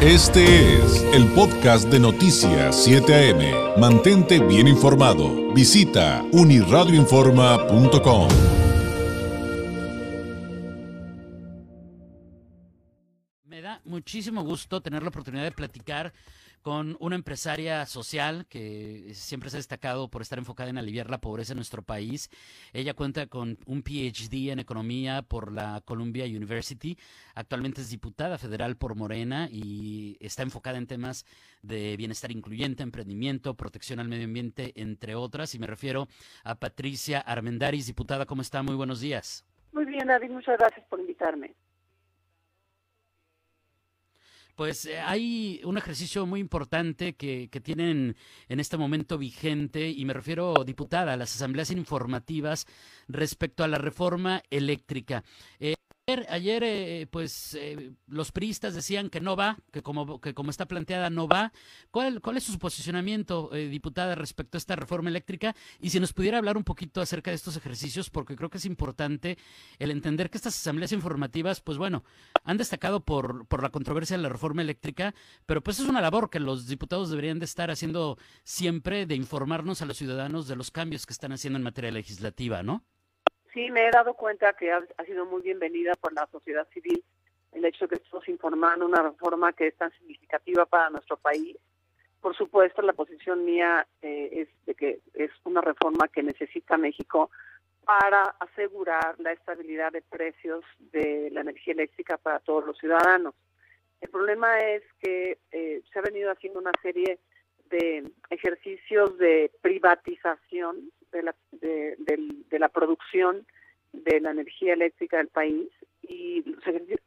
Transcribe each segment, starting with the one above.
Este es el podcast de Noticias 7 AM. Mantente bien informado. Visita uniradioinforma.com. Me da muchísimo gusto tener la oportunidad de platicar con una empresaria social que siempre se ha destacado por estar enfocada en aliviar la pobreza en nuestro país. Ella cuenta con un PhD en economía por la Columbia University. Actualmente es diputada federal por Morena y está enfocada en temas de bienestar incluyente, emprendimiento, protección al medio ambiente, entre otras. Y me refiero a Patricia Armendaris, diputada. ¿Cómo está? Muy buenos días. Muy bien, David. Muchas gracias por invitarme pues eh, hay un ejercicio muy importante que, que, tienen en este momento vigente, y me refiero, diputada, a las asambleas informativas respecto a la reforma eléctrica. Eh, Ayer, eh, pues, eh, los priistas decían que no va, que como, que como está planteada no va. ¿Cuál, cuál es su posicionamiento, eh, diputada, respecto a esta reforma eléctrica? Y si nos pudiera hablar un poquito acerca de estos ejercicios, porque creo que es importante el entender que estas asambleas informativas, pues bueno, han destacado por, por la controversia de la reforma eléctrica, pero pues es una labor que los diputados deberían de estar haciendo siempre, de informarnos a los ciudadanos de los cambios que están haciendo en materia legislativa, ¿no? Sí, me he dado cuenta que ha, sido muy bienvenida por la sociedad civil el hecho de que estamos informando una reforma que es tan significativa para nuestro país. Por supuesto, la posición mía eh, es de que es una reforma que necesita México para asegurar la estabilidad de precios de la energía eléctrica para todos los ciudadanos. El problema es que eh, se ha venido haciendo una serie de ejercicios de privatización de la, de, la producción de la energía eléctrica del país y,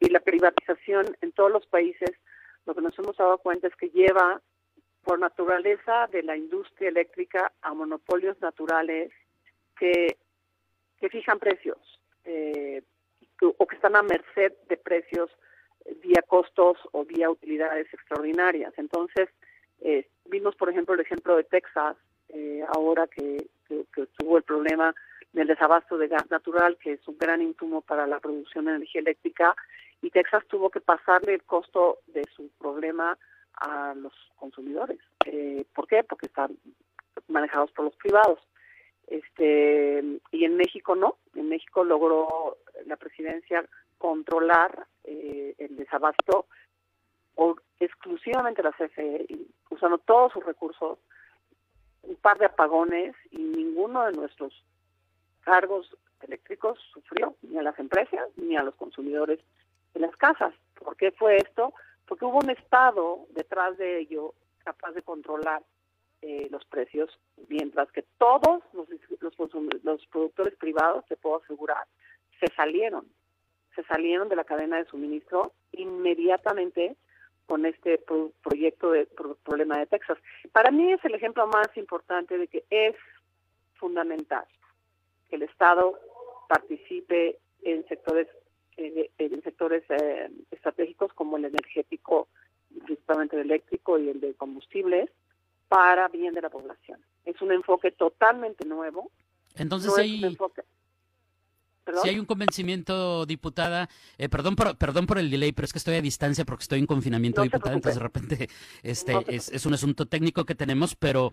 la privatización en todos los países, lo que nos hemos dado cuenta es que lleva por naturaleza de la industria eléctrica a monopolios naturales que, que fijan precios eh, o que están a merced de precios vía costos o vía utilidades extraordinarias. Entonces, eh, vimos, por ejemplo, el ejemplo de Texas, eh, ahora que, tuvo el problema del desabasto de gas natural, que es un gran insumo para la producción de energía eléctrica, y Texas tuvo que pasarle el costo de su problema a los consumidores. Eh, ¿Por qué? Porque están manejados por los privados. Este y en México no. En México logró la presidencia controlar eh, el desabasto o exclusivamente la CFE, usando todos sus recursos un par de apagones y ninguno de nuestros cargos eléctricos sufrió, ni a las empresas ni a los consumidores de las casas. ¿Por qué fue esto? Porque hubo un Estado detrás de ello capaz de controlar eh, los precios, mientras que todos los, los productores privados, te puedo asegurar, se salieron, se salieron de la cadena de suministro inmediatamente con este proyecto de problema de Texas. Para mí es el ejemplo más importante de que es fundamental que el Estado participe en sectores en sectores eh, estratégicos como el energético, principalmente el eléctrico y el de combustibles, para bien de la población. Es un enfoque totalmente nuevo. Entonces ahí, si hay un convencimiento, diputada, eh, perdón, por, perdón por el delay, pero es que estoy a distancia porque estoy en confinamiento, diputada, entonces de repente este es, un asunto técnico que tenemos, pero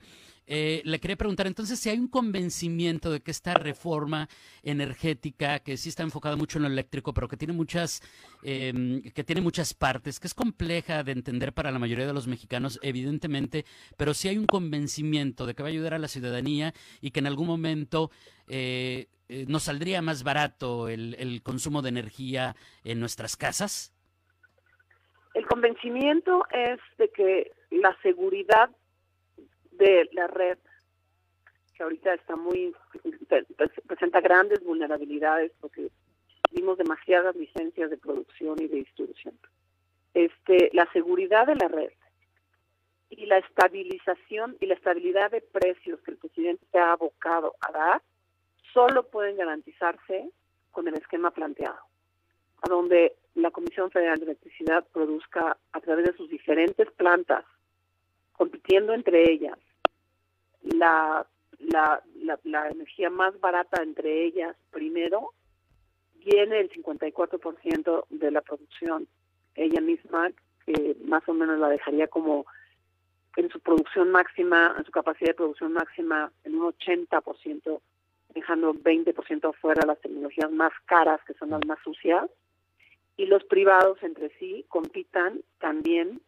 eh, le quería preguntar, entonces, si hay un convencimiento de que esta reforma energética, que sí está enfocada mucho en lo eléctrico, pero que tiene muchas, em, que tiene muchas partes, que es compleja de entender para la mayoría de los mexicanos, evidentemente, pero si hay un convencimiento de que va a ayudar a la ciudadanía y que en algún momento eh, eh, nos saldría más barato el consumo de energía en nuestras casas? El convencimiento es de que la seguridad de la red, que ahorita está muy, presenta grandes vulnerabilidades porque dimos demasiadas licencias de producción y de distribución. Este, la seguridad de la red y la estabilización y la estabilidad de precios que el presidente se ha abocado a dar solo pueden garantizarse con el esquema planteado, a donde la Comisión Federal de Electricidad produzca a través de sus diferentes plantas, compitiendo entre ellas, la, la, la, energía más barata entre ellas primero, viene el 54% de la producción. Ella misma que más o menos la dejaría como en su producción máxima, en su capacidad de producción máxima, en un 80%, dejando 20% afuera las tecnologías más caras, que son las más sucias, y los privados entre sí compitan también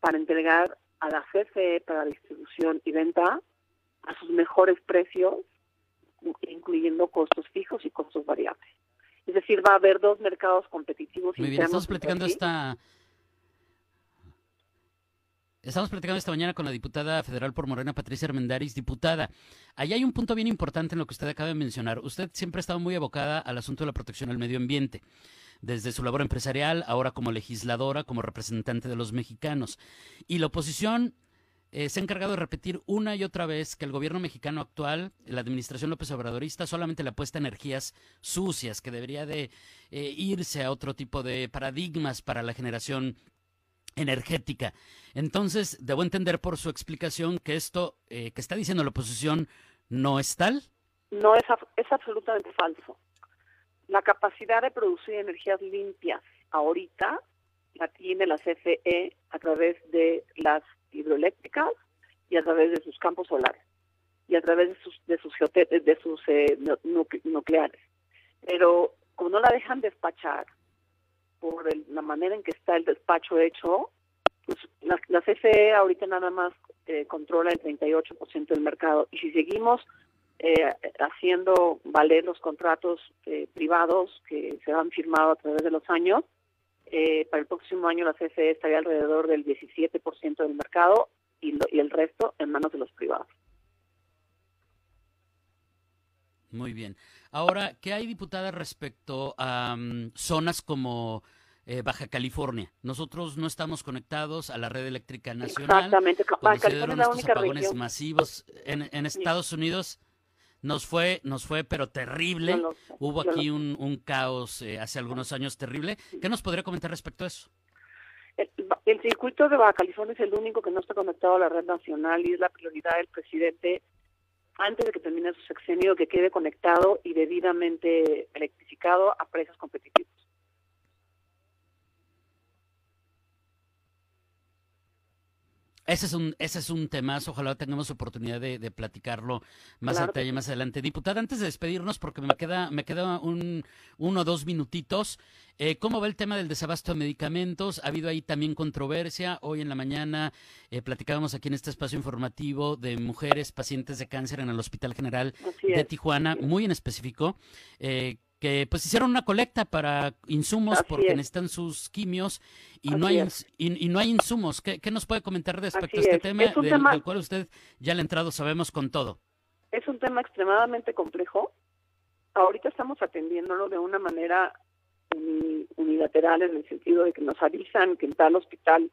para entregar a la CFE para distribución y venta a sus mejores precios, incluyendo costos fijos y costos variables. Es decir, va a haber dos mercados competitivos. Muy bien, estamos platicando esta... Estamos platicando esta mañana con la diputada federal por Morena, Patricia Armendaris. Diputada, ahí hay un punto bien importante en lo que usted acaba de mencionar. Usted siempre ha estado muy abocada al asunto de la protección al medio ambiente, desde su labor empresarial, ahora como legisladora, como representante de los mexicanos. Y la oposición eh, se ha encargado de repetir una y otra vez que el gobierno mexicano actual, la administración López Obradorista, solamente le apuesta energías sucias, que debería de eh, irse a otro tipo de paradigmas para la generación energética. Entonces, debo entender por su explicación que esto eh, que está diciendo la oposición no es tal. No, es, es absolutamente falso. La capacidad de producir energías limpias ahorita la tiene la CFE a través de las hidroeléctricas y a través de sus campos solares y a través de sus de sus de sus eh, nucleares. Pero como no la dejan despachar por la manera en que está el despacho hecho, pues la, la CFE ahorita nada más eh, controla el 38% del mercado y si seguimos eh, haciendo valer los contratos privados que se han firmado a través de los años, eh, para el próximo año la CFE estaría alrededor del 17% del mercado y, y el resto en manos de los privados. Muy bien. Ahora, ¿qué hay, diputada, respecto a mm, zonas como eh, Baja California? Nosotros no estamos conectados a la red eléctrica nacional. Exactamente. Baja California es la única apagones masivos en, en Estados Unidos nos fue, nos fue, pero terrible. Hubo aquí un, un, caos eh, hace algunos años terrible. ¿Qué nos podría comentar respecto a eso? El, circuito de Baja California es el único que no está conectado a la red nacional y es la prioridad del presidente antes de que termine su sexenio que quede conectado y debidamente electrificado a precios competitivos. Ese es un, ese es un temazo, ojalá tengamos oportunidad de, platicarlo más detalle más adelante. Diputada, antes de despedirnos, porque me queda, me queda un, uno o dos minutitos, eh, ¿cómo va el tema del desabasto de medicamentos? Ha habido ahí también controversia. Hoy en la mañana eh, platicábamos aquí en este espacio informativo de mujeres pacientes de cáncer en el Hospital General de Tijuana, muy en específico. Eh, que pues hicieron una colecta para insumos porque necesitan sus quimios y no hay y, no hay insumos. ¿Qué, nos puede comentar respecto a este tema, del, cual usted ya le ha entrado, sabemos con todo? Es un tema extremadamente complejo. Ahorita estamos atendiéndolo de una manera unilateral en el sentido de que nos avisan que en tal hospital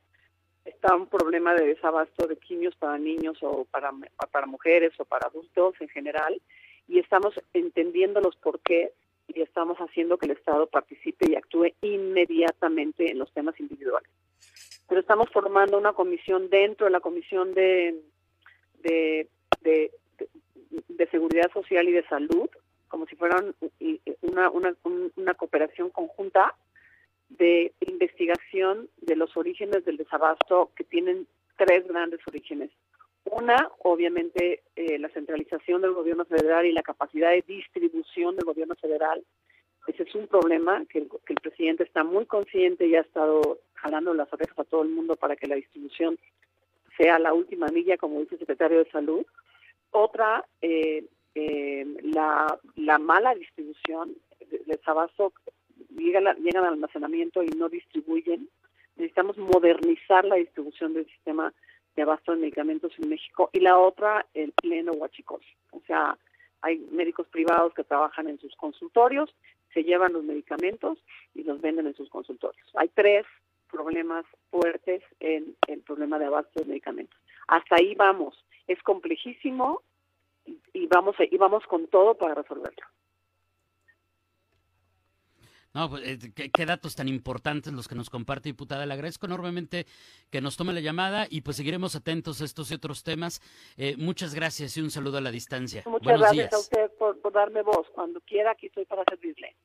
está un problema de desabasto de quimios para niños o para, para mujeres o para adultos en general y estamos entendiendo los porqués y estamos haciendo que el Estado participe y actúe inmediatamente en los temas individuales. Pero estamos formando una comisión dentro de la Comisión de, de, de, Seguridad Social y de Salud, como si fuera una, una, una cooperación conjunta de investigación de los orígenes del desabasto que tienen tres grandes orígenes. Una, obviamente, eh, la centralización del gobierno federal y la capacidad de distribución del gobierno federal. Ese es un problema que el, presidente está muy consciente y ha estado jalando las orejas a todo el mundo para que la distribución sea la última milla, como dice el secretario de Salud. Otra, eh, eh, la, la mala distribución del sabazo, llegan al almacenamiento y no distribuyen. Necesitamos modernizar la distribución del sistema de abasto de medicamentos en México y la otra el pleno huachicol. O sea, hay médicos privados que trabajan en sus consultorios, se llevan los medicamentos y los venden en sus consultorios. Hay tres problemas fuertes en el problema de abasto de medicamentos. Hasta ahí vamos. Es complejísimo y vamos y vamos con todo para resolverlo. No, pues, eh, ¿qué, datos tan importantes los que nos comparte, diputada. Le agradezco enormemente que nos tome la llamada y pues seguiremos atentos a estos y otros temas. Eh, muchas gracias y un saludo a la distancia. Muchas gracias a usted por, darme voz. Cuando quiera, aquí estoy para servirle.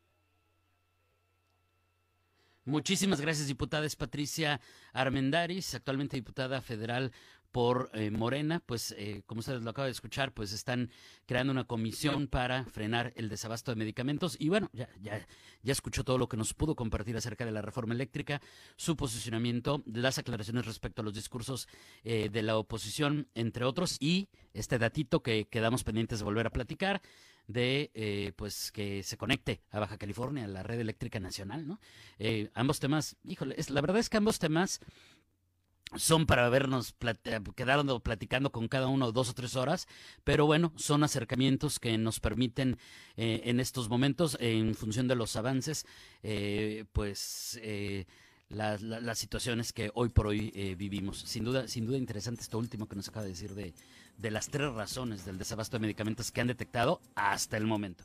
Muchísimas gracias, diputada. Es Patricia Armendaris, actualmente diputada federal por eh, Morena, pues eh, como ustedes lo acaban de escuchar, pues están creando una comisión para frenar el desabasto de medicamentos y bueno, ya, ya, ya escuchó todo lo que nos pudo compartir acerca de la reforma eléctrica, su posicionamiento, las aclaraciones respecto a los discursos eh, de la oposición, entre otros, y este datito que quedamos pendientes de volver a platicar de pues que se conecte a Baja California, a la red eléctrica nacional, ¿no? ambos temas, híjole, es, la verdad es que ambos temas son para vernos quedando platicando con cada uno dos o tres horas, pero bueno, son acercamientos que nos permiten eh, en estos momentos, en función de los avances, eh, pues eh, las, situaciones que hoy por hoy vivimos. Sin duda, sin duda interesante esto último que nos acaba de decir de, de las tres razones del desabasto de medicamentos que han detectado hasta el momento.